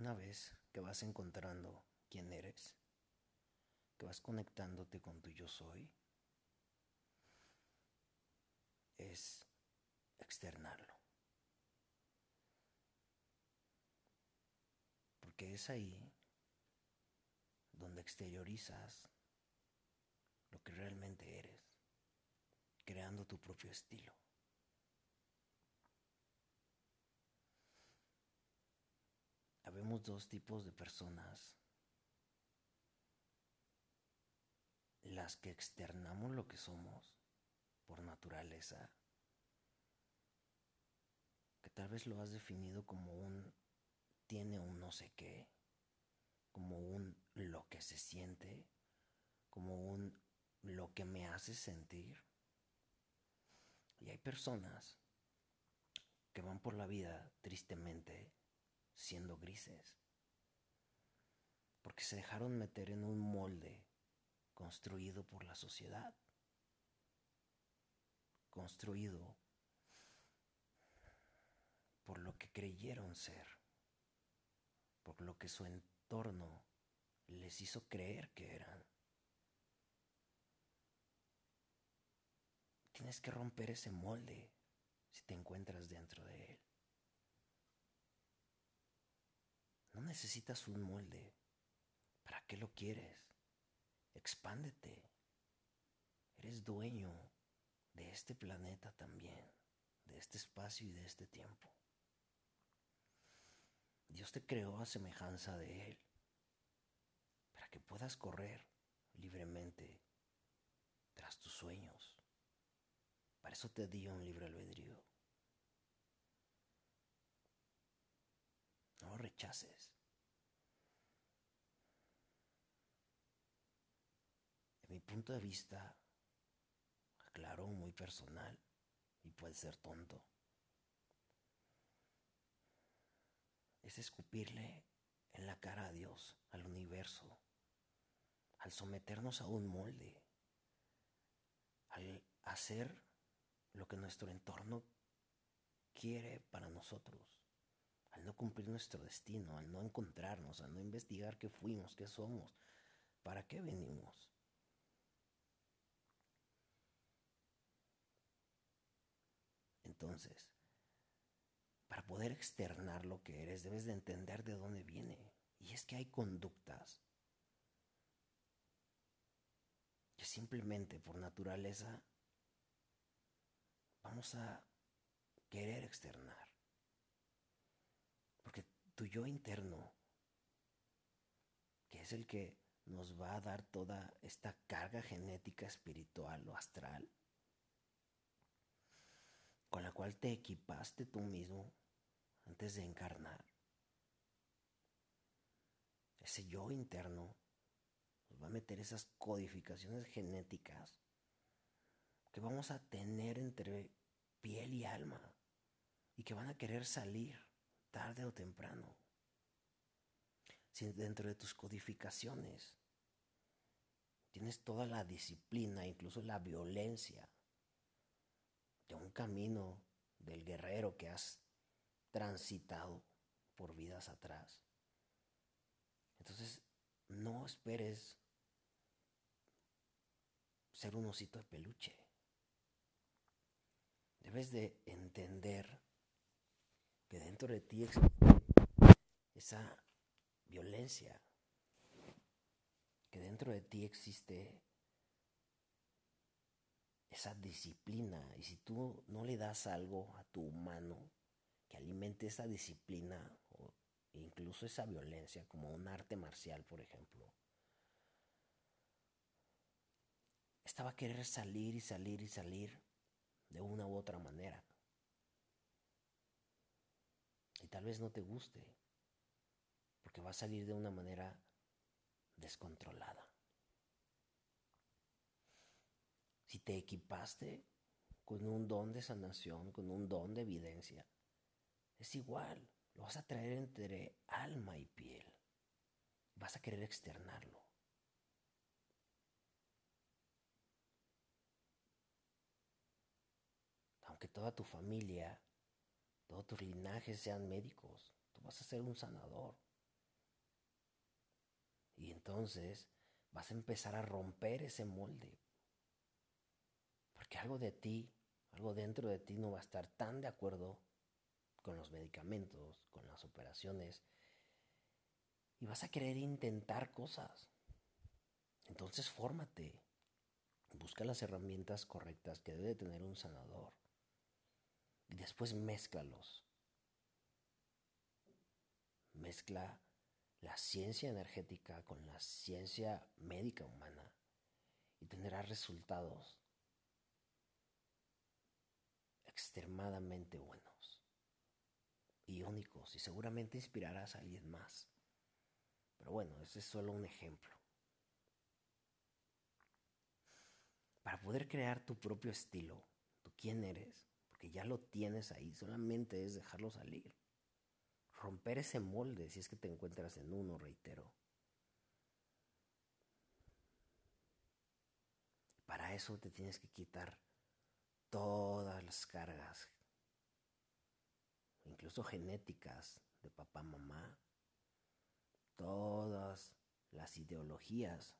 una vez que vas encontrando quién eres, que vas conectándote con tu yo soy, es externarlo. Porque es ahí donde exteriorizas lo que realmente eres, creando tu propio estilo. Dos tipos de personas. Las que externamos lo que somos por naturaleza, que tal vez lo has definido como un tiene un no sé qué, como un lo que se siente, como un lo que me hace sentir. Y hay personas que van por la vida tristemente siendo grises, porque se dejaron meter en un molde construido por la sociedad, construido por lo que creyeron ser, por lo que su entorno les hizo creer que eran. Tienes que romper ese molde si te encuentras dentro de él. No necesitas un molde. ¿Para qué lo quieres? Expándete. Eres dueño de este planeta también, de este espacio y de este tiempo. Dios te creó a semejanza de Él, para que puedas correr libremente tras tus sueños. Para eso te dio un libre albedrío. No lo rechaces. En mi punto de vista, aclaro, muy personal y puede ser tonto, es escupirle en la cara a Dios, al universo, al someternos a un molde, al hacer lo que nuestro entorno quiere para nosotros al no cumplir nuestro destino, al no encontrarnos, al no investigar qué fuimos, qué somos, para qué venimos. Entonces, para poder externar lo que eres, debes de entender de dónde viene. Y es que hay conductas que simplemente por naturaleza vamos a querer externar. Tu yo interno, que es el que nos va a dar toda esta carga genética espiritual o astral, con la cual te equipaste tú mismo antes de encarnar. Ese yo interno nos va a meter esas codificaciones genéticas que vamos a tener entre piel y alma y que van a querer salir tarde o temprano. Si dentro de tus codificaciones tienes toda la disciplina, incluso la violencia de un camino del guerrero que has transitado por vidas atrás. Entonces, no esperes ser un osito de peluche. Debes de entender que dentro de ti existe esa violencia, que dentro de ti existe esa disciplina. Y si tú no le das algo a tu humano que alimente esa disciplina o incluso esa violencia como un arte marcial por ejemplo esta va a querer salir y salir y salir de una u otra manera y tal vez no te guste, porque va a salir de una manera descontrolada. Si te equipaste con un don de sanación, con un don de evidencia, es igual, lo vas a traer entre alma y piel. Vas a querer externarlo. Aunque toda tu familia todos tus linajes sean médicos, tú vas a ser un sanador, Y entonces vas a empezar a romper ese molde. Porque algo de ti, algo dentro de ti no va a estar tan de acuerdo con los medicamentos, con las operaciones. Y vas a querer intentar cosas. Entonces fórmate. Busca las herramientas correctas que debe tener un sanador. Y después mézclalos. Mezcla la ciencia energética con la ciencia médica humana y tendrás resultados extremadamente buenos y únicos y seguramente inspirarás a alguien más. Pero bueno, ese es solo un ejemplo. Para poder crear tu propio estilo, tú quién eres, porque ya lo tienes ahí, solamente es dejarlo salir romper ese molde si es que te encuentras en uno, reitero. Para eso te tienes que quitar todas las cargas, incluso genéticas de papá, mamá, todas las ideologías,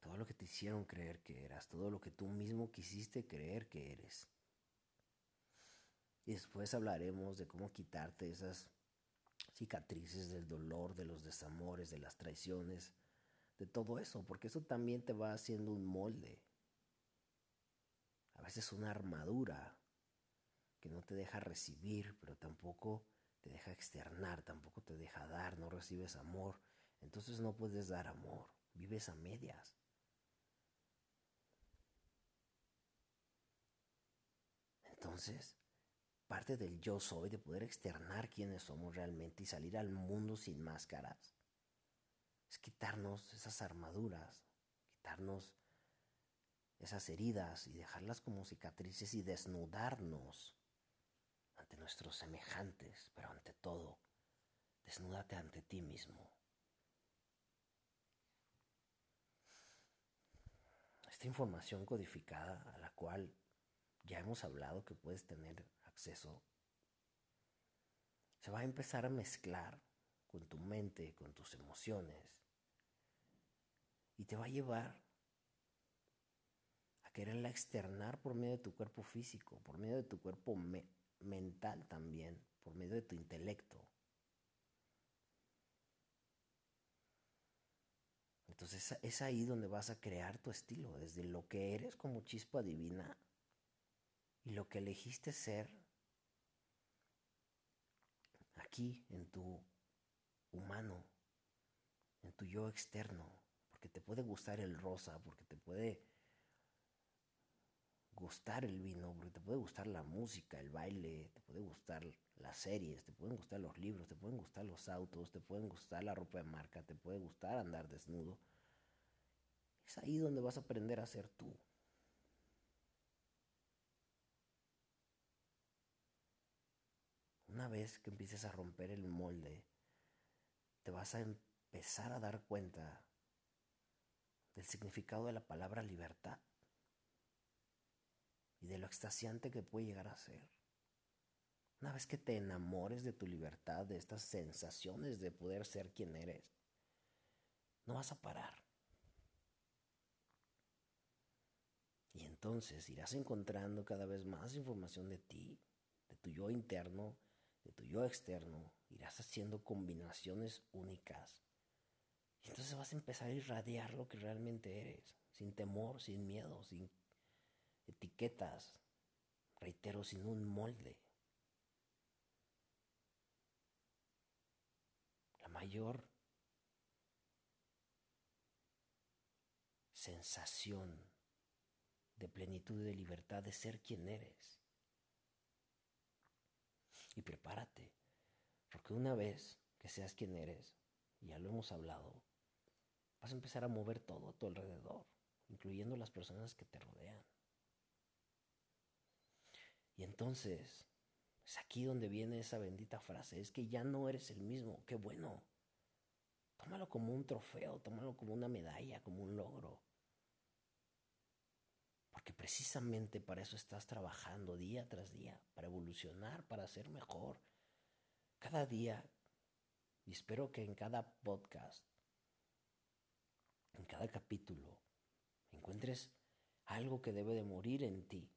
todo lo que te hicieron creer que eras, todo lo que tú mismo quisiste creer que eres. Y después hablaremos de cómo quitarte esas cicatrices del dolor, de los desamores, de las traiciones, de todo eso, porque eso también te va haciendo un molde. A veces una armadura que no te deja recibir, pero tampoco te deja externar, tampoco te deja dar, no recibes amor. Entonces no puedes dar amor, vives a medias. Entonces, parte del yo soy, de poder externar quiénes somos realmente y salir al mundo sin máscaras, es quitarnos esas armaduras, quitarnos esas heridas y dejarlas como cicatrices y desnudarnos ante nuestros semejantes, pero ante todo, desnúdate ante ti mismo. Esta información codificada a la cual ya hemos hablado que puedes tener acceso, se va a empezar a mezclar con tu mente, con tus emociones, y te va a llevar a quererla externar por medio de tu cuerpo físico, por medio de tu cuerpo mental también, por medio de tu intelecto. Entonces es ahí donde vas a crear tu estilo, desde lo que eres como chispa divina y lo que elegiste ser aquí en tu humano, en tu yo externo, porque te puede gustar el rosa, porque te puede gustar el vino, porque te puede gustar la música, el baile, te puede gustar las series, te pueden gustar los libros, te pueden gustar los autos, te pueden gustar la ropa de marca, te puede gustar andar desnudo. Es ahí donde vas a aprender a ser tú. Una vez que empieces a romper el molde, te vas a empezar a dar cuenta del significado de la palabra libertad y de lo extasiante que puede llegar a ser. Una vez que te enamores de tu libertad, de estas sensaciones de poder ser quien eres, no vas a parar. Y entonces irás encontrando cada vez más información de ti, de tu yo interno, de tu yo externo, irás haciendo combinaciones únicas. Y entonces vas a empezar a irradiar lo que realmente eres, sin temor, sin miedo, sin etiquetas, reitero, sin un molde. La mayor sensación de plenitud y de libertad de ser quien eres y prepárate, porque una vez que seas quien eres, ya lo hemos hablado, vas a empezar a mover todo a tu alrededor, incluyendo las personas que te rodean. Y entonces, es aquí donde viene esa bendita frase, es que ya no eres el mismo, qué bueno. Tómalo como un trofeo, tómalo como una medalla, como un logro. Porque precisamente para eso estás trabajando día tras día, para evolucionar, para ser mejor. Cada día Y espero que en cada podcast, en cada capítulo, encuentres algo que debe de morir en ti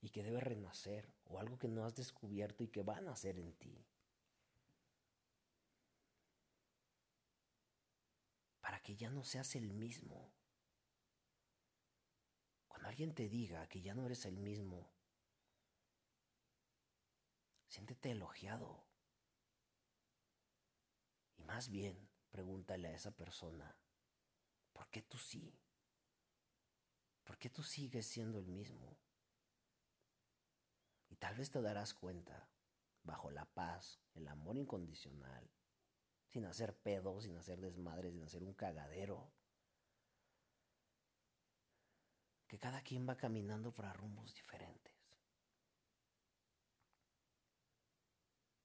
y que debe renacer o algo que no has descubierto y que va a nacer en ti. Para que ya no seas el mismo. Cuando alguien te diga que ya no eres el mismo, siéntete elogiado. Y más bien, pregúntale a esa persona, ¿por qué tú sí? ¿Por qué tú sigues siendo el mismo? Y tal vez te darás cuenta, bajo la paz, el amor incondicional, sin hacer pedos, sin hacer desmadres, sin hacer un cagadero, que cada quien va caminando para rumbos diferentes.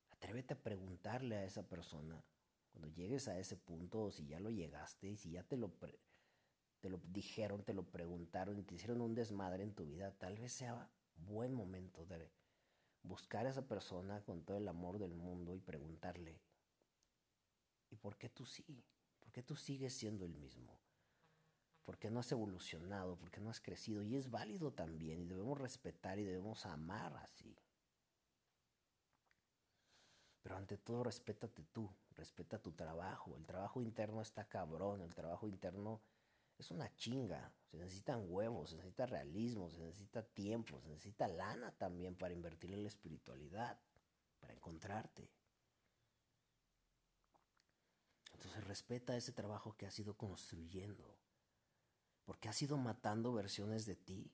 Atrévete a preguntarle a esa persona cuando llegues a ese punto o si ya lo llegaste y si ya te lo, te lo dijeron, te lo preguntaron y te hicieron un desmadre en tu vida, tal vez sea buen momento de buscar a esa persona con todo el amor del mundo y preguntarle, ¿y por qué tú sí? ¿Por qué tú sigues siendo el mismo? ¿Por qué no has evolucionado? ¿Por qué no has crecido? Y es válido también y debemos respetar y debemos amar así. Pero ante todo, respétate tú, respeta tu trabajo. El trabajo interno está cabrón, el trabajo interno es una chinga. Se necesitan huevos, se necesita realismo, se necesita tiempo, se necesita lana también para invertir en la espiritualidad, para encontrarte. Entonces respeta ese trabajo que has ido construyendo, porque has ido matando versiones de ti,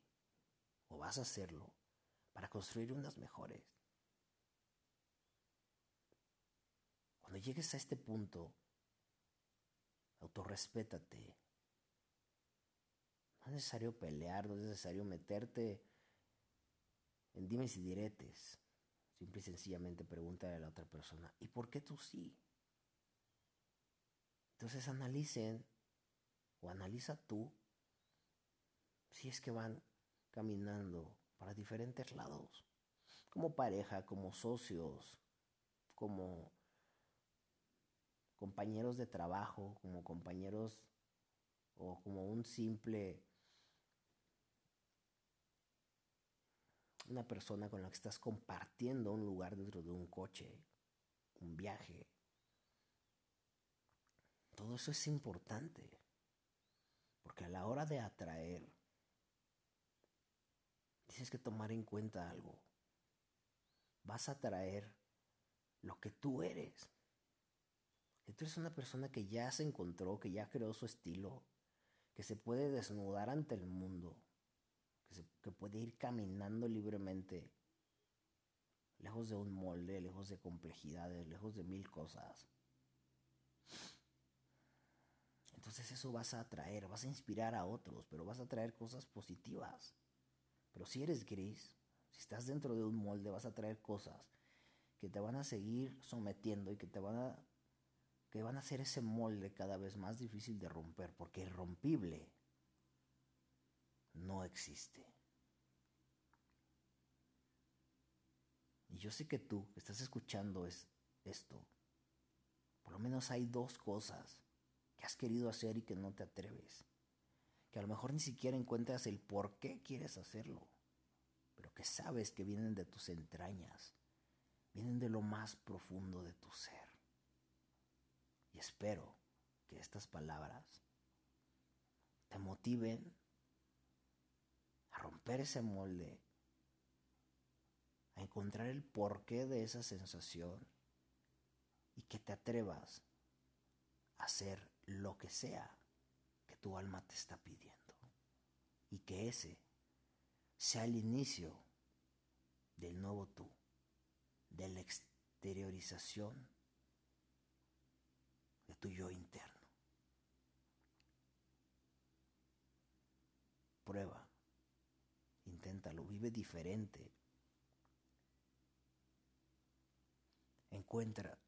o vas a hacerlo, para construir unas mejores. Cuando llegues a este punto, autorrespétate. No es necesario pelear, no es necesario meterte en dimes y diretes. Simple y sencillamente pregúntale a la otra persona, ¿y por qué tú sí? Entonces analicen o analiza tú si es que van caminando para diferentes lados, como pareja, como socios, como compañeros de trabajo, como compañeros o como un simple una persona con la que estás compartiendo un lugar dentro de un coche, un viaje. Todo eso es importante, porque a la hora de atraer, tienes que tomar en cuenta algo. Vas a atraer lo que tú eres. Si tú eres una persona que ya se encontró, que ya creó su estilo, que se puede desnudar ante el mundo, que, que puede ir caminando libremente, lejos de un molde, lejos de complejidades, lejos de mil cosas. Entonces eso vas a atraer, vas a inspirar a otros, pero vas a traer cosas positivas. Pero si eres gris, si estás dentro de un molde, vas a traer cosas que te van a seguir sometiendo y que te van a que van a hacer ese molde cada vez más difícil de romper, porque irrompible no existe. Y yo sé que tú estás escuchando es esto. Por lo menos hay dos cosas que has querido hacer y que no te atreves. Que a lo mejor ni siquiera encuentras el por qué quieres hacerlo, pero que sabes que vienen de tus entrañas, vienen de lo más profundo de tu ser. Y espero que estas palabras te motiven a romper ese molde, a encontrar el porqué de esa sensación y que te atrevas a hacer lo que sea tu alma te está pidiendo. Y que ese sea el inicio del nuevo tú, de la exteriorización de tu yo interno. Prueba, inténtalo, vive diferente. Encuentra